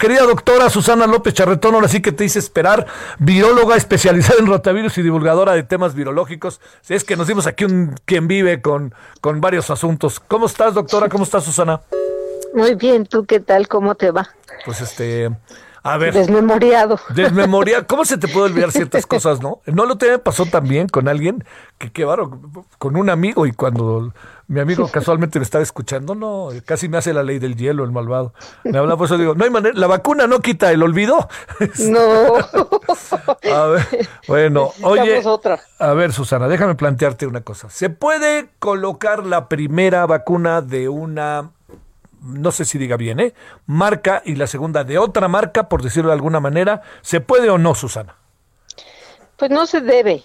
Querida doctora Susana López Charretón, ahora sí que te hice esperar, viróloga especializada en rotavirus y divulgadora de temas virológicos. Es que nos dimos aquí un quien vive con, con varios asuntos. ¿Cómo estás, doctora? ¿Cómo estás, Susana? Muy bien, ¿tú qué tal? ¿Cómo te va? Pues este, a ver. Desmemoriado. Desmemoriado. ¿Cómo se te puede olvidar ciertas cosas, no? No lo te pasó también con alguien que, qué varo, con un amigo y cuando mi amigo casualmente me estaba escuchando, no, casi me hace la ley del hielo, el malvado. Me habla, por eso digo, no hay manera, la vacuna no quita el olvido. No. a ver, bueno, oye, a ver, Susana, déjame plantearte una cosa. ¿Se puede colocar la primera vacuna de una no sé si diga bien, ¿eh? Marca y la segunda de otra marca, por decirlo de alguna manera. ¿Se puede o no, Susana? Pues no se debe,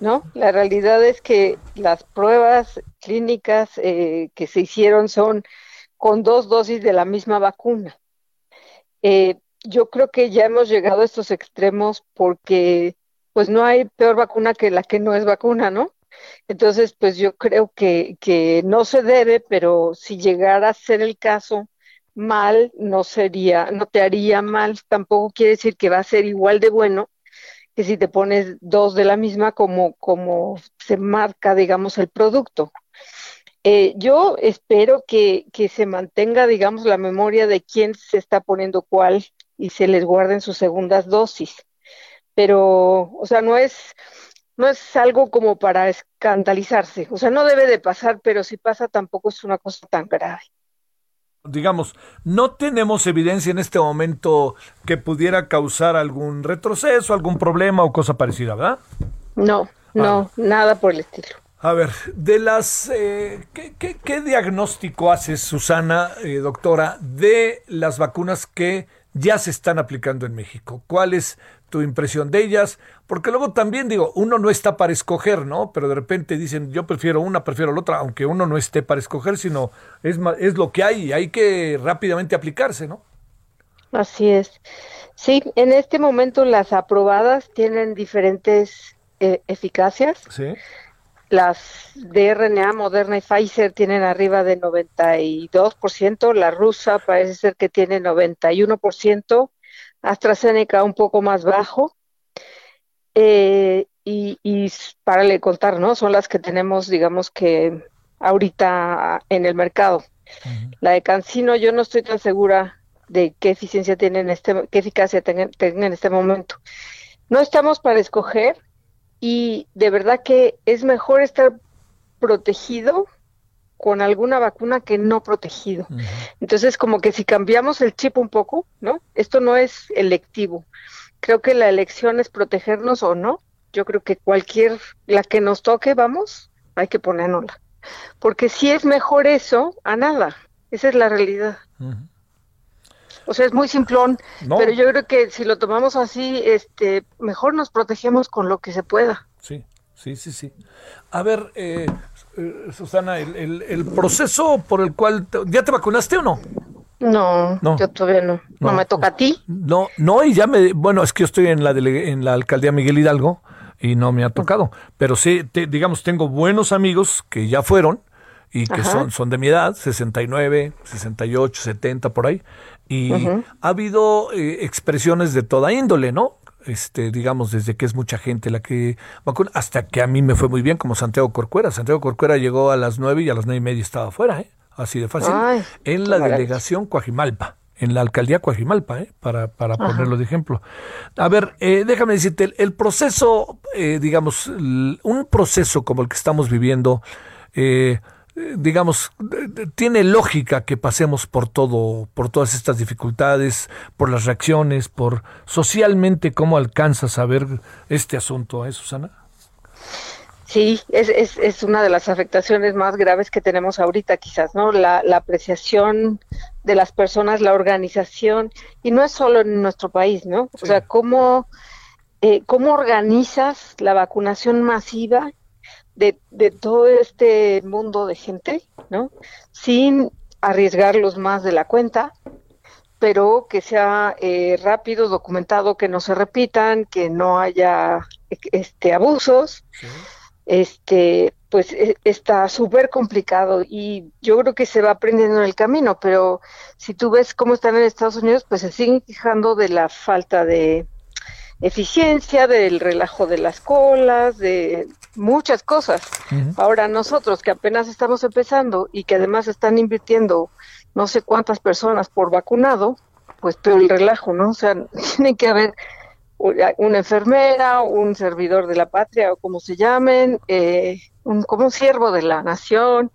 ¿no? La realidad es que las pruebas clínicas eh, que se hicieron son con dos dosis de la misma vacuna. Eh, yo creo que ya hemos llegado a estos extremos porque pues no hay peor vacuna que la que no es vacuna, ¿no? Entonces, pues yo creo que, que no se debe, pero si llegara a ser el caso, mal no sería, no te haría mal, tampoco quiere decir que va a ser igual de bueno que si te pones dos de la misma como, como se marca, digamos, el producto. Eh, yo espero que, que se mantenga, digamos, la memoria de quién se está poniendo cuál y se les guarden sus segundas dosis. Pero, o sea, no es, no es algo como para escandalizarse. O sea, no debe de pasar, pero si pasa tampoco es una cosa tan grave. Digamos, no tenemos evidencia en este momento que pudiera causar algún retroceso, algún problema o cosa parecida, ¿verdad? No, no, nada por el estilo. A ver, de las, eh, ¿qué, diagnóstico hace Susana, eh, doctora, de las vacunas que ya se están aplicando en México? ¿Cuál es tu impresión de ellas? Porque luego también digo, uno no está para escoger, ¿no? Pero de repente dicen, yo prefiero una, prefiero la otra, aunque uno no esté para escoger, sino es, es lo que hay y hay que rápidamente aplicarse, ¿no? Así es. Sí, en este momento las aprobadas tienen diferentes eh, eficacias. Sí. Las de RNA, Moderna y Pfizer tienen arriba de 92%, la rusa parece ser que tiene 91%, AstraZeneca un poco más bajo. Eh, y, y, para le contar, ¿no? Son las que tenemos, digamos que ahorita en el mercado. La de Cancino yo no estoy tan segura de qué eficiencia tiene en este, qué eficacia tenga en este momento. No estamos para escoger, y de verdad que es mejor estar protegido con alguna vacuna que no protegido. Entonces, como que si cambiamos el chip un poco, ¿no? Esto no es electivo. Creo que la elección es protegernos o no. Yo creo que cualquier, la que nos toque, vamos, hay que ponérnosla. Porque si es mejor eso a nada. Esa es la realidad. O sea, es muy simplón, pero yo creo que si lo tomamos así, este, mejor nos protegemos con lo que se pueda. Sí, sí, sí, sí. A ver, eh, eh, Susana, el, proceso por el cual... ¿Ya te vacunaste o no? No, no, yo todavía no. no. me toca a ti? No, no, y ya me... Bueno, es que yo estoy en la, en la alcaldía Miguel Hidalgo y no me ha tocado. Pero sí, digamos, tengo buenos amigos que ya fueron y que son, son de mi edad, 69, 68, 70, por ahí. Y ha habido eh, expresiones de toda índole, ¿no? Este, digamos, desde que es mucha gente la que vacuna, hasta que a mí me fue muy bien, como Santiago Corcuera. Santiago Corcuera llegó a las nueve y a las nueve y media estaba afuera, ¿eh? Así de fácil. en la delegación Coajimalpa, en la alcaldía Coajimalpa, ¿eh? Para, para ponerlo de ejemplo. A ver, eh, déjame decirte, el, proceso, eh, digamos, un proceso como el que estamos viviendo, eh, digamos, tiene lógica que pasemos por todo, por todas estas dificultades, por las reacciones, por socialmente cómo alcanzas a ver este asunto, ¿eh, Susana? Sí, es, es, es una de las afectaciones más graves que tenemos ahorita, quizás, ¿no? La, la apreciación de las personas, la organización, y no es solo en nuestro país, ¿no? O sea, cómo, eh, cómo organizas la vacunación masiva de, de todo este mundo de gente, ¿no? Sin arriesgarlos más de la cuenta, pero que sea eh, rápido, documentado, que no se repitan, que no haya este abusos. Este, pues e, está súper complicado y yo creo que se va aprendiendo en el camino, pero si tú ves cómo están en Estados Unidos, pues se siguen quejando de la falta de eficiencia, del relajo de las colas, de muchas cosas. Ahora nosotros que apenas estamos empezando y que además están invirtiendo no sé cuántas personas por vacunado, pues pero el relajo, ¿no? O sea, tiene que haber una enfermera, un servidor de la patria o como se llamen, eh, un, como un siervo de la nación,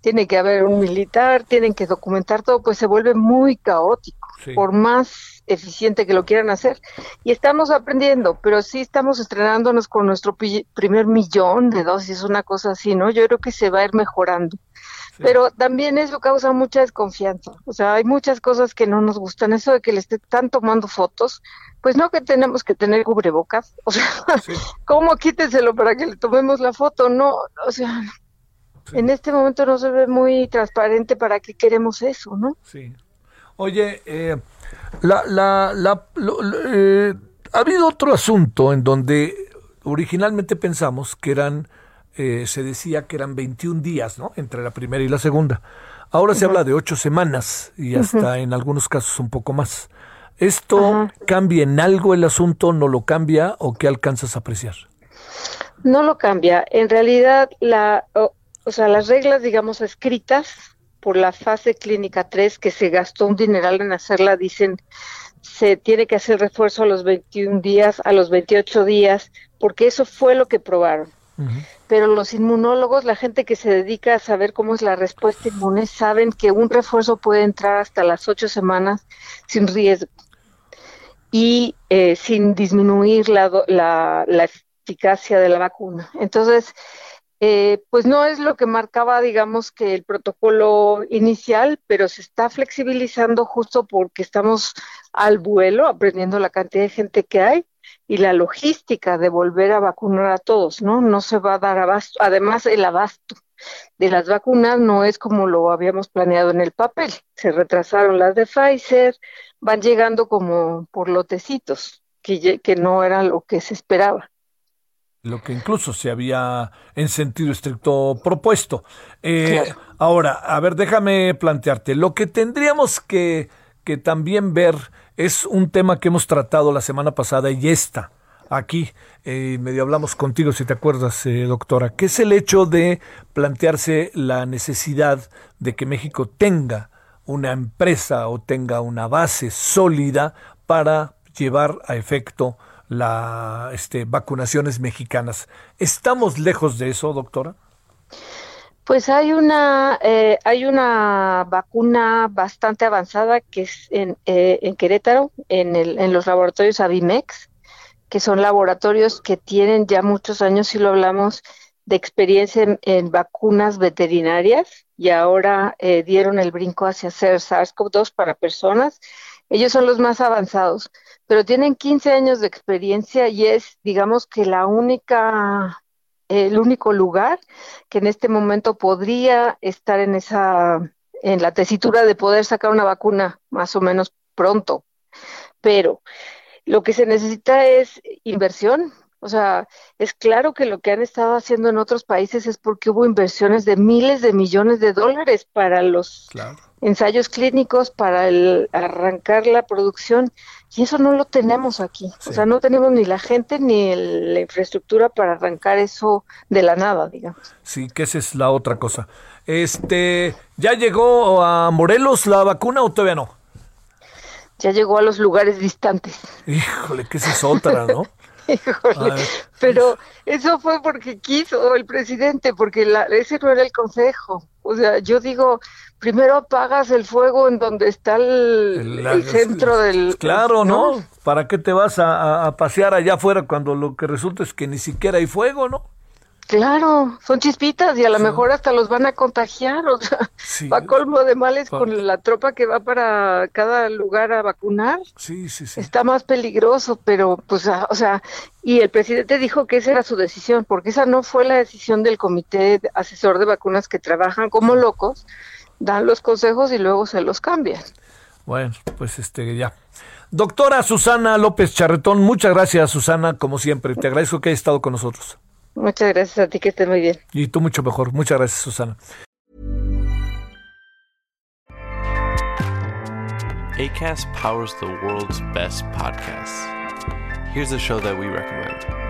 tiene que haber un militar, tienen que documentar todo, pues se vuelve muy caótico, por más eficiente que lo quieran hacer. Y estamos aprendiendo, pero sí estamos estrenándonos con nuestro primer millón de dosis, una cosa así, ¿no? Yo creo que se va a ir mejorando. Pero también eso causa mucha desconfianza. O sea, hay muchas cosas que no nos gustan. Eso de que le están tomando fotos, pues no que tenemos que tener cubrebocas. O sea, ¿cómo quíteselo para que le tomemos la foto? No, o sea, en este momento no se ve muy transparente para qué queremos eso, ¿no? Sí. Oye, eh, la, la, la, eh, ha habido otro asunto en donde originalmente pensamos que eran eh, se decía que eran 21 días, ¿no? Entre la primera y la segunda. Ahora se habla de ocho semanas y hasta en algunos casos un poco más. ¿Esto cambia en algo el asunto? ¿No lo cambia o qué alcanzas a apreciar? No lo cambia. En realidad, la, o, sea, las reglas, digamos, escritas por la fase clínica 3, que se gastó un dineral en hacerla, dicen se tiene que hacer refuerzo a los 21 días, a los 28 días, porque eso fue lo que probaron pero los inmunólogos, la gente que se dedica a saber cómo es la respuesta inmune, saben que un refuerzo puede entrar hasta las ocho semanas sin riesgo y eh, sin disminuir la, la, eficacia de la vacuna. Entonces, eh, pues no es lo que marcaba, digamos, que el protocolo inicial, pero se está flexibilizando justo porque estamos al vuelo, aprendiendo la cantidad de gente que hay y la logística de volver a vacunar a todos, ¿no? No se va a dar abasto. Además, el abasto de las vacunas no es como lo habíamos planeado en el papel. Se retrasaron las de Pfizer, van llegando como por lotecitos, que, que no era lo que se esperaba. Lo que incluso se había en sentido estricto propuesto. Eh, ahora, a ver, déjame plantearte, lo que tendríamos que, que también ver es un tema que hemos tratado la semana pasada y esta, aquí, eh, medio hablamos contigo, si te acuerdas, eh, doctora, que es el hecho de plantearse la necesidad de que México tenga una empresa o tenga una base sólida para llevar a efecto las este, vacunaciones mexicanas. ¿Estamos lejos de eso, doctora? Pues hay una, eh, hay una vacuna bastante avanzada que es en, eh, en Querétaro, en, el, en los laboratorios Avimex, que son laboratorios que tienen ya muchos años, si lo hablamos, de experiencia en, vacunas veterinarias y ahora eh, dieron el brinco hacia hacer SARS-CoV-2 para personas. Ellos son los más avanzados, pero tienen 15 años de experiencia y es, digamos que la única el único lugar que en este momento podría estar en esa en la tesitura de poder sacar una vacuna más o menos pronto. Pero lo que se necesita es inversión. O sea, es claro que lo que han estado haciendo en otros países es porque hubo inversiones de miles de millones de dólares para los ensayos clínicos, para el arrancar la producción y eso no lo tenemos aquí. O sea, no tenemos ni la gente ni la infraestructura para arrancar eso de la nada, digamos. Sí, que esa es la otra cosa. Este, ¿ya llegó a Morelos la vacuna o todavía no? Ya llegó a los lugares distantes. Híjole, que esa es otra, ¿no? Híjole, pero eso fue porque quiso el presidente, porque la, ese no era el consejo. O sea, yo digo, primero apagas el fuego en donde está el, centro del... Claro, ¿no? ¿Para qué te vas a, pasear allá afuera cuando lo que resulta es que ni siquiera hay fuego, ¿no? Claro, son chispitas y a lo mejor hasta los van a contagiar, o sea, va colmo de males con la tropa que va para cada lugar a vacunar. Sí, sí, sí. Está más peligroso, pero pues, ah, o sea, y el presidente dijo que esa era su decisión, porque esa no fue la decisión del comité asesor de vacunas que trabajan como locos, dan los consejos y luego se los cambian. Bueno, pues este ya. Doctora Susana López Charretón, muchas gracias Susana, como siempre. Te agradezco que hayas estado con nosotros. Muchas gracias a ti, que estés muy bien. Y tú mucho mejor. Muchas gracias, Susana. ACAST powers the world's best podcasts. Here's a show that we recommend.